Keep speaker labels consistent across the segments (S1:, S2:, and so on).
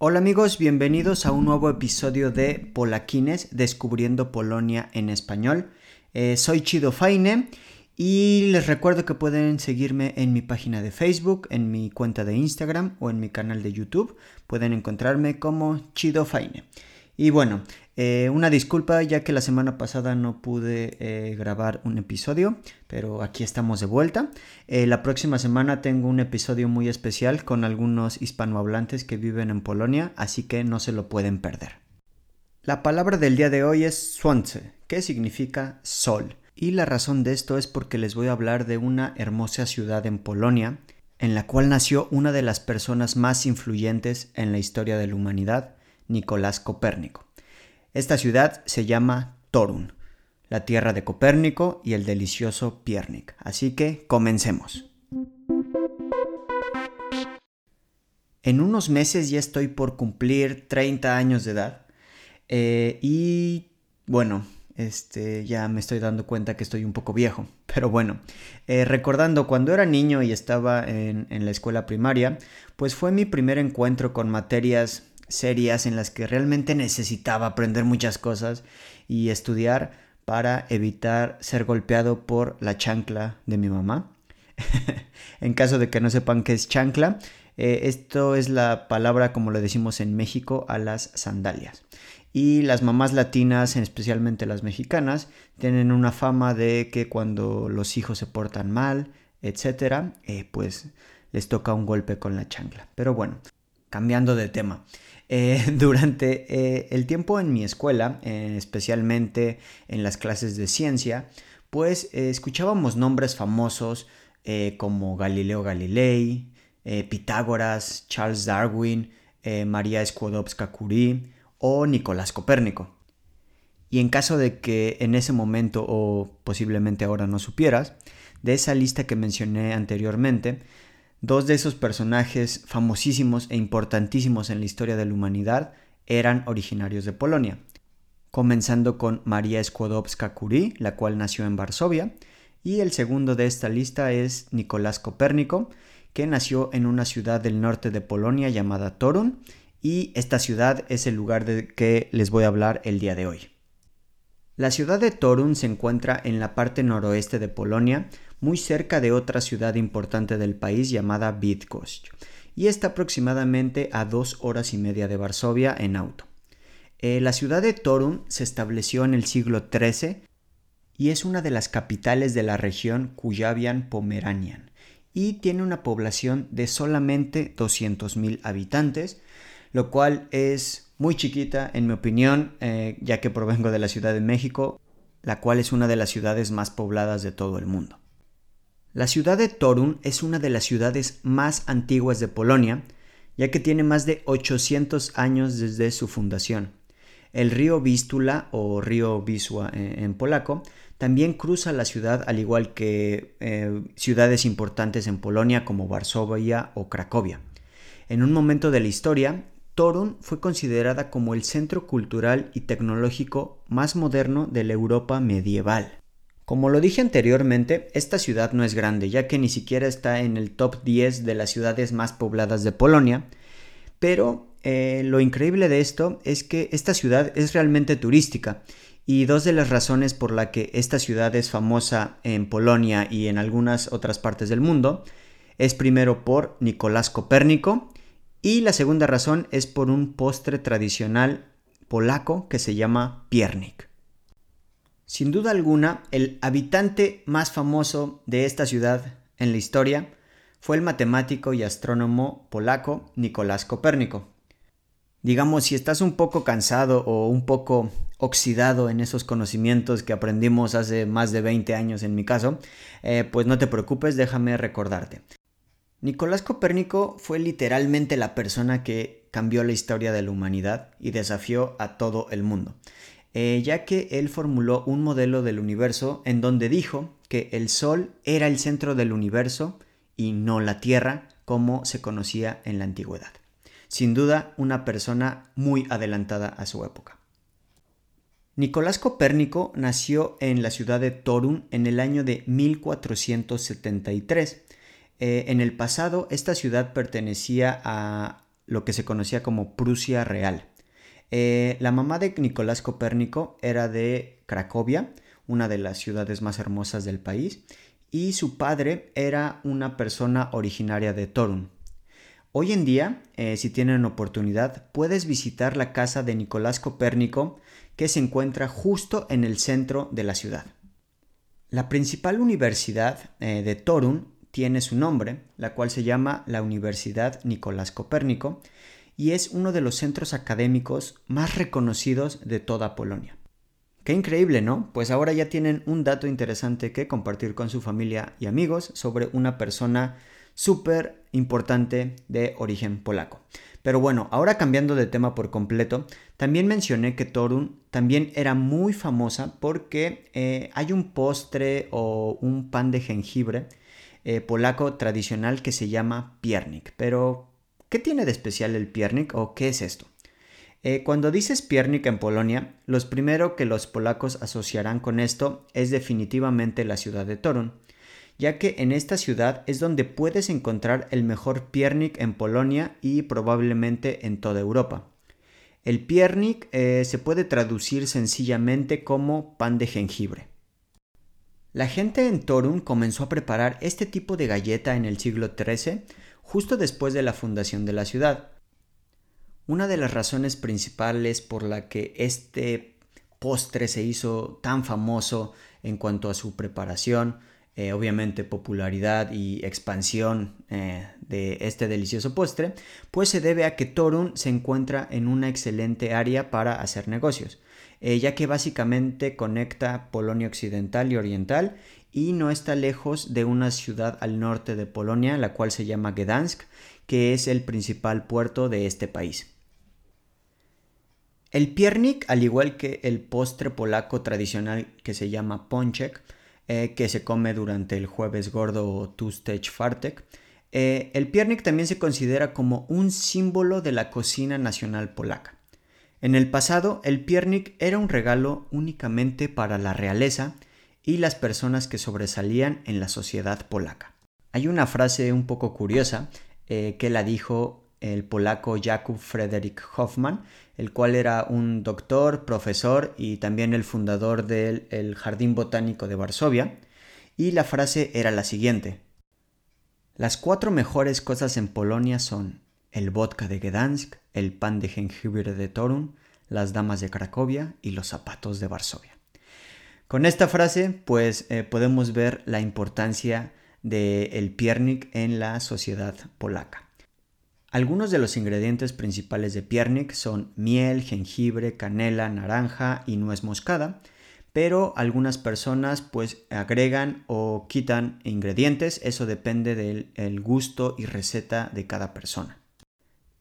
S1: Hola amigos, bienvenidos a un nuevo episodio de Polaquines, descubriendo Polonia en español. Eh, soy Chido Faine y les recuerdo que pueden seguirme en mi página de Facebook, en mi cuenta de Instagram o en mi canal de YouTube. Pueden encontrarme como Chido Faine. Y bueno, eh, una disculpa ya que la semana pasada no pude eh, grabar un episodio, pero aquí estamos de vuelta. Eh, la próxima semana tengo un episodio muy especial con algunos hispanohablantes que viven en Polonia, así que no se lo pueden perder. La palabra del día de hoy es słońce, que significa sol. Y la razón de esto es porque les voy a hablar de una hermosa ciudad en Polonia, en la cual nació una de las personas más influyentes en la historia de la humanidad, Nicolás Copérnico. Esta ciudad se llama Torun, la tierra de Copérnico y el delicioso Piernik. Así que comencemos. En unos meses ya estoy por cumplir 30 años de edad eh, y bueno, este, ya me estoy dando cuenta que estoy un poco viejo. Pero bueno, eh, recordando cuando era niño y estaba en, en, la escuela primaria, pues fue mi primer encuentro con materias serias en las que realmente necesitaba aprender muchas cosas y estudiar para evitar ser golpeado por la chancla de mi mamá. en caso de que no sepan qué es chancla, eh, esto es la palabra como lo decimos en México a las sandalias. Y las mamás latinas, especialmente las mexicanas, tienen una fama de que cuando los hijos se portan mal, etcétera, eh, pues les toca un golpe con la chancla. Pero bueno, cambiando de tema. Eh, durante eh, el tiempo en mi escuela, eh, especialmente en las clases de ciencia, pues escuchábamos nombres famosos como Galileo Galilei, Pitágoras, Charles Darwin, María Skłodowska-Curie o Nicolás Copérnico. Y en caso de que en ese momento o posiblemente ahora no supieras, de esa lista que mencioné anteriormente, Dos de esos personajes famosísimos e importantísimos en la historia de la humanidad eran originarios de Polonia, comenzando con María Skłodowska-Curie, la cual nació en Varsovia, y el segundo de esta lista es Nicolás Copérnico, que nació en una ciudad del norte de Polonia llamada Torun, y esta ciudad es el lugar de que les voy a hablar el día de hoy. La ciudad de Torun se encuentra en la parte noroeste de Polonia, muy cerca de otra ciudad importante del país llamada Bydgoszcz, y está aproximadamente a dos horas y media de Varsovia en auto. Eh, la ciudad de Torun se estableció en el siglo XIII y es una de las capitales de la región Kuyavian-Pomeranian y tiene una población de solamente 200.000 habitantes, lo cual es muy chiquita en mi opinión, eh, ya que provengo de la Ciudad de México, la cual es una de las ciudades más pobladas de todo el mundo. La ciudad de Torun es una de las ciudades más antiguas de Polonia, ya que tiene más de 800 años desde su fundación. El río Vístula o río Wisła eh, en, polaco también cruza la ciudad al igual que eh, ciudades importantes en Polonia como Varsovia o Cracovia. En un momento de la historia, Torun fue considerada como el centro cultural y tecnológico más moderno de la Europa medieval. Como lo dije anteriormente, esta ciudad no es grande, ya que ni siquiera está en el top 10 de las ciudades más pobladas de Polonia, pero eh, lo increíble de esto es que esta ciudad es realmente turística y dos de las razones por la que esta ciudad es famosa en Polonia y en algunas otras partes del mundo es primero por Nicolás Copérnico y la segunda razón es por un postre tradicional polaco que se llama piernik. Sin duda alguna, el habitante más famoso de esta ciudad en la historia fue el matemático y astrónomo polaco Nicolás Copérnico. Digamos, si estás un poco cansado o un poco oxidado en esos conocimientos que aprendimos hace más de 20 años en mi caso, eh, pues no te preocupes, déjame recordarte. Nicolás Copérnico fue literalmente la persona que cambió la historia de la humanidad y desafió a todo el mundo. eh, ya que él formuló un modelo del universo en donde dijo que el Sol era el centro del universo y no la Tierra como se conocía en la antigüedad. Sin duda, una persona muy adelantada a su época. Nicolás Copérnico nació en la ciudad de Torun en el año de 1473. Eh, en el pasado, esta ciudad pertenecía a lo que se conocía como Prusia Real. Eh, la mamá de Nicolás Copérnico era de Cracovia, una de las ciudades más hermosas del país, y su padre era una persona originaria de Torun. Hoy en día, eh, si tienen oportunidad, puedes visitar la casa de Nicolás Copérnico que se encuentra justo en el centro de la ciudad. La principal universidad de Torun tiene su nombre, la cual se llama la Universidad Nicolás Copérnico, y es uno de los centros académicos más reconocidos de toda Polonia. Qué increíble, ¿no? Pues ahora ya tienen un dato interesante que compartir con su familia y amigos sobre una persona súper importante de origen polaco. Pero bueno, ahora cambiando de tema por completo, también mencioné que Torun también era muy famosa porque eh, hay un postre o un pan de jengibre eh, polaco tradicional que se llama piernik. Pero, ¿qué tiene de especial el piernik o qué es esto? Eh, cuando dices piernik en Polonia, lo primero que los polacos asociarán con esto es definitivamente la ciudad de Torun, ya que en esta ciudad es donde puedes encontrar el mejor piernik en Polonia y probablemente en toda Europa. El piernik eh, se puede traducir sencillamente como pan de jengibre. La gente en Torun comenzó a preparar este tipo de galleta en el siglo XIII, justo después de la fundación de la ciudad. Una de las razones principales por la que este postre se hizo tan famoso en cuanto a su preparación eh, obviamente popularidad y expansión eh, de este delicioso postre, pues se debe a que Torun se encuentra en una excelente área para hacer negocios, eh, ya que básicamente conecta Polonia Occidental y Oriental y no está lejos de una ciudad al norte de Polonia, la cual se llama Gdansk, que es el principal puerto de este país. El piernik, al igual que el postre polaco tradicional que se llama ponchek, eh, que se come durante el jueves gordo o Tustech Fartek. Eh, el piernik también se considera como un símbolo de la cocina nacional polaca. En el pasado, el piernik era un regalo únicamente para la realeza y las personas que sobresalían en la sociedad polaca. Hay una frase un poco curiosa eh, que la dijo el polaco Jakub Frederick Hoffman, el cual era un doctor, profesor y también el fundador del Jardín Botánico de Varsovia, y la frase era la siguiente. Las cuatro mejores cosas en Polonia son el vodka de Gdansk, el pan de jengibre de Torun, las damas de Cracovia y los zapatos de Varsovia. Con esta frase, pues eh, podemos ver la importancia del el piernik en la sociedad polaca. Algunos de los ingredientes principales de piernik son miel, jengibre, canela, naranja y nuez moscada, pero algunas personas pues agregan o quitan ingredientes, eso depende del gusto y receta de cada persona.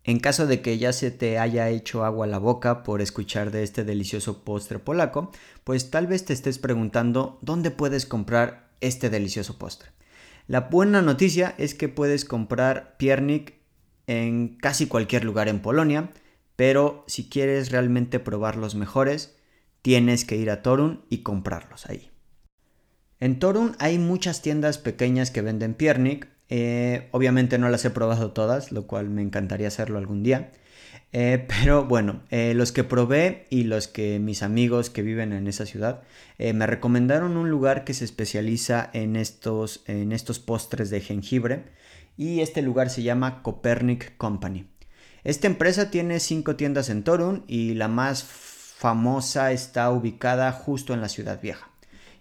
S1: En caso de que ya se te haya hecho agua a la boca por escuchar de este delicioso postre polaco, pues tal vez te estés preguntando dónde puedes comprar este delicioso postre. La buena noticia es que puedes comprar piernik en casi cualquier lugar en Polonia, pero si quieres realmente probar los mejores, tienes que ir a Torun y comprarlos ahí. En Torun hay muchas tiendas pequeñas que venden piernik. Eh, obviamente no las he probado todas, lo cual me encantaría hacerlo algún día. Eh, pero bueno, eh, los que probé y los que mis amigos que viven en esa ciudad me recomendaron un lugar que se especializa en estos, en estos postres de jengibre y este lugar se llama Copernic Company. Esta empresa tiene cinco tiendas en Torun y la más famosa está ubicada justo en la ciudad vieja.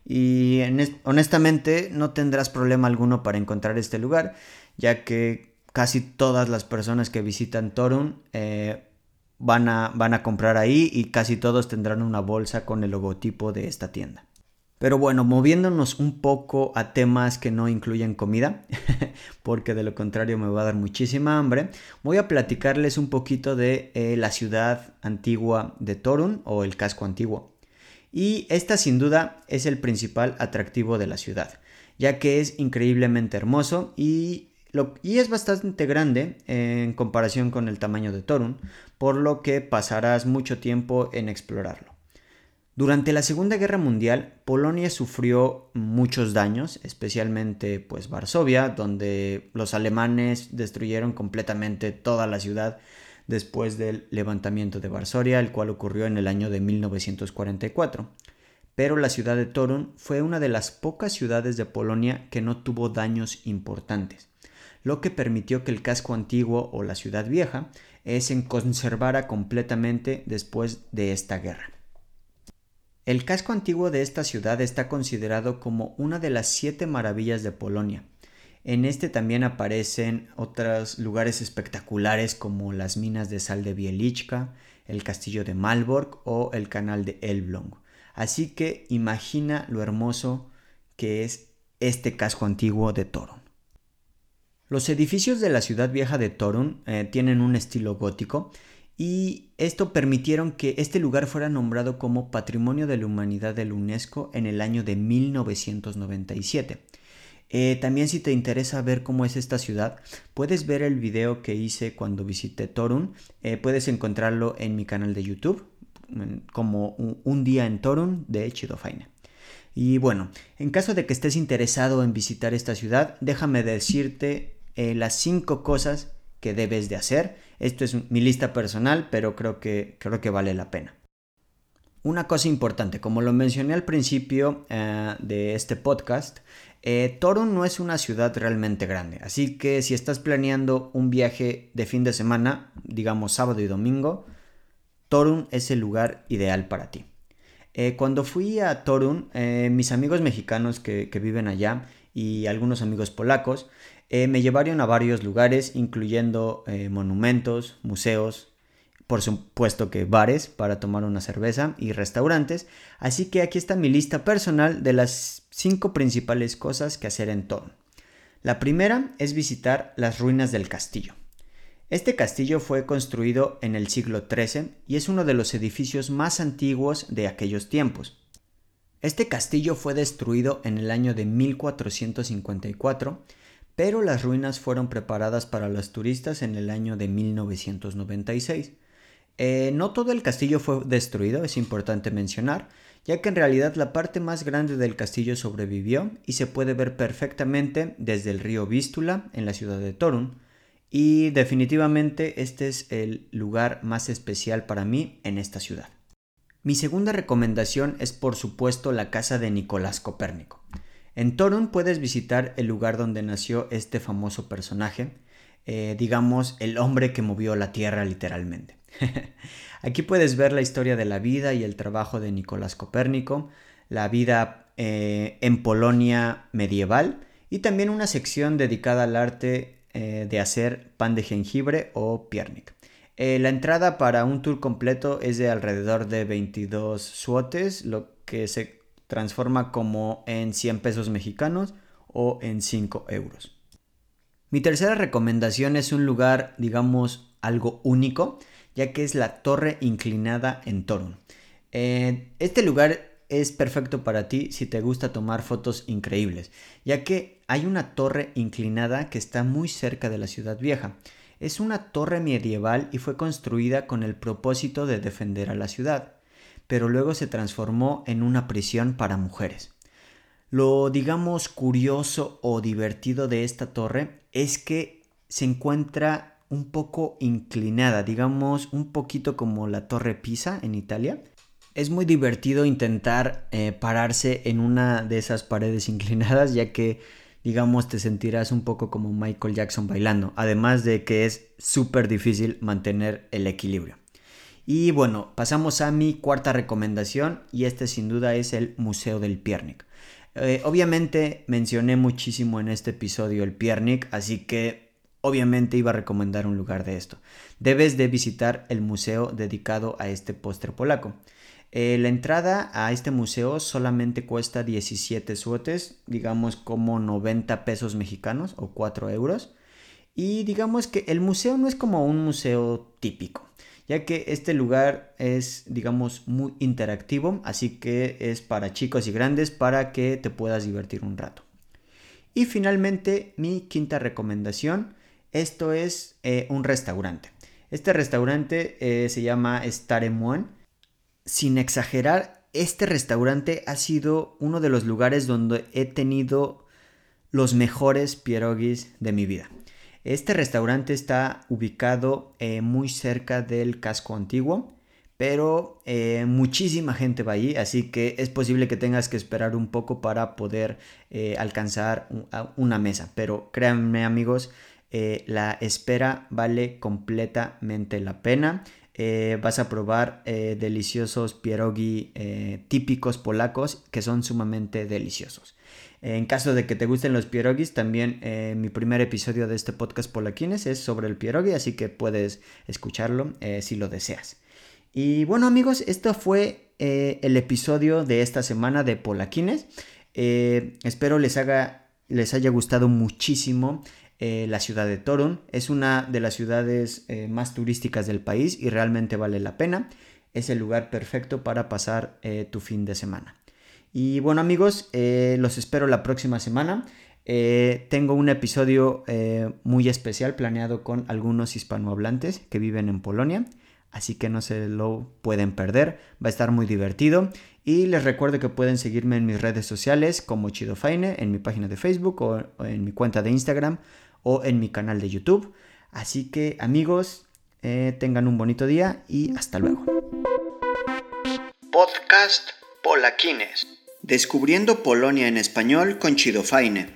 S1: Y honestamente no tendrás problema alguno para encontrar este lugar, ya que casi todas las personas que visitan Torun eh, van, a, van a comprar ahí y casi todos tendrán una bolsa con el logotipo de esta tienda. Pero bueno, moviéndonos un poco a temas que no incluyen comida, porque de lo contrario me va a dar muchísima hambre, voy a platicarles un poquito de eh, la ciudad antigua de Torun o el casco antiguo. Y esta sin duda es el principal atractivo de la ciudad, ya que es increíblemente hermoso y, y es bastante grande en comparación con el tamaño de Torun, por lo que pasarás mucho tiempo en explorarlo. Durante la Segunda Guerra Mundial, Polonia sufrió muchos daños, especialmente pues Varsovia, donde los alemanes destruyeron completamente toda la ciudad después del levantamiento de Varsovia, el cual ocurrió en el año de 1944. Pero la ciudad de Torun fue una de las pocas ciudades de Polonia que no tuvo daños importantes, lo que permitió que el casco antiguo o la ciudad vieja se conservara completamente después de esta guerra. El casco antiguo de esta ciudad está considerado como una de las siete maravillas de Polonia. En este también aparecen otros lugares espectaculares como las minas de sal de Bielichka, el castillo de Malbork o el canal de Elblong. Así que imagina lo hermoso que es este casco antiguo de Torun. Los edificios de la ciudad vieja de Torun eh, tienen un estilo gótico y esto permitieron que este lugar fuera nombrado como Patrimonio de la Humanidad de la UNESCO en el año de 1997. Eh, también si te interesa ver cómo es esta ciudad, puedes ver el video que hice cuando visité Torun. Eh, puedes encontrarlo en mi canal de YouTube como un, día en Torun de Chidofaina. Y bueno, en caso de que estés interesado en visitar esta ciudad, déjame decirte eh, las 5 cosas que debes de hacer. Esto es mi lista personal, pero creo que, creo que vale la pena. Una cosa importante, como lo mencioné al principio de este podcast, eh, Torun no es una ciudad realmente grande, así que si estás planeando un viaje de fin de semana, digamos sábado y domingo, Torun es el lugar ideal para ti. Eh, cuando fui a Torun, mis amigos mexicanos que, que, viven allá y algunos amigos polacos me llevaron a varios lugares, incluyendo monumentos, museos, por supuesto que bares para tomar una cerveza y restaurantes, así que aquí está mi lista personal de las cinco principales cosas que hacer en Torun. La primera es visitar las ruinas del castillo. Este castillo fue construido en el siglo XIII y es uno de los edificios más antiguos de aquellos tiempos. Este castillo fue destruido en el año de 1454, pero las ruinas fueron preparadas para los turistas en el año de 1996. Eh, no todo el castillo fue destruido, es importante mencionar, ya que en realidad la parte más grande del castillo sobrevivió y se puede ver perfectamente desde el río Vístula en la ciudad de Torun. Y definitivamente este es el lugar más especial para mí en esta ciudad. Mi segunda recomendación es por supuesto la casa de Nicolás Copérnico. En Torun puedes visitar el lugar donde nació este famoso personaje, eh, digamos el hombre que movió la tierra literalmente. Aquí puedes ver la historia de la vida y el trabajo de Nicolás Copérnico, la vida eh, en Polonia medieval y también una sección dedicada al arte eh, de hacer pan de jengibre o piernik. Eh, la entrada para un tour completo es de alrededor de 22 suotes, lo que se transforma como en 100 pesos mexicanos o en 5 euros. Mi tercera recomendación es un lugar, digamos, algo único ya que es la torre inclinada en Torun. Eh, este lugar es perfecto para ti si te gusta tomar fotos increíbles, ya que hay una torre inclinada que está muy cerca de la ciudad vieja. Es una torre medieval y fue construida con el propósito de defender a la ciudad, pero luego se transformó en una prisión para mujeres. Lo digamos curioso o divertido de esta torre es que se encuentra un poco inclinada, digamos un poquito como la Torre Pisa en Italia. Es muy divertido intentar eh, pararse en una de esas paredes inclinadas ya que digamos te sentirás un poco como Michael Jackson bailando, además de que es súper difícil mantener el equilibrio. Y bueno, pasamos a mi cuarta recomendación y este sin duda es el Museo del Piernik. Eh, obviamente mencioné muchísimo en este episodio el Piernik, así que obviamente iba a recomendar un lugar de esto. Debes de visitar el museo dedicado a este postre polaco. Eh, la entrada a este museo solamente cuesta 17 suotes, digamos como 90 pesos mexicanos o 4 euros. Y digamos que el museo no es como un museo típico, ya que este lugar es, digamos, muy interactivo, así que es para chicos y grandes para que te puedas divertir un rato. Y finalmente, mi quinta recomendación, esto es eh, un restaurante. Este restaurante eh, se llama Staremoine. Sin exagerar, este restaurante ha sido uno de los lugares donde he tenido los mejores pierogis de mi vida. Este restaurante está ubicado eh, muy cerca del casco antiguo, pero muchísima gente va allí, así que es posible que tengas que esperar un poco para poder alcanzar una mesa. Pero créanme amigos, la espera vale completamente la pena. vas a probar deliciosos pierogi típicos polacos que son sumamente deliciosos. En caso de que te gusten los pierogis, también eh, mi primer episodio de este podcast Polaquines es sobre el pierogi, así que puedes escucharlo eh, si lo deseas. Y bueno amigos, esto fue eh, el episodio de esta semana de Polaquines. espero les, haga, les haya gustado muchísimo la ciudad de Torun. Es una de las ciudades más turísticas del país y realmente vale la pena. Es el lugar perfecto para pasar tu fin de semana. Y bueno amigos, eh, los espero la próxima semana. Eh, tengo un episodio eh, muy especial planeado con algunos hispanohablantes que viven en Polonia, así que no se lo pueden perder, va a estar muy divertido. Y les recuerdo que pueden seguirme en mis redes sociales como Chidofaine, en mi página de Facebook o en mi cuenta de Instagram o en mi canal de YouTube. Así que amigos, tengan un bonito día y hasta luego.
S2: Podcast Polaquines. Descubriendo Polonia en español con Chido Faine.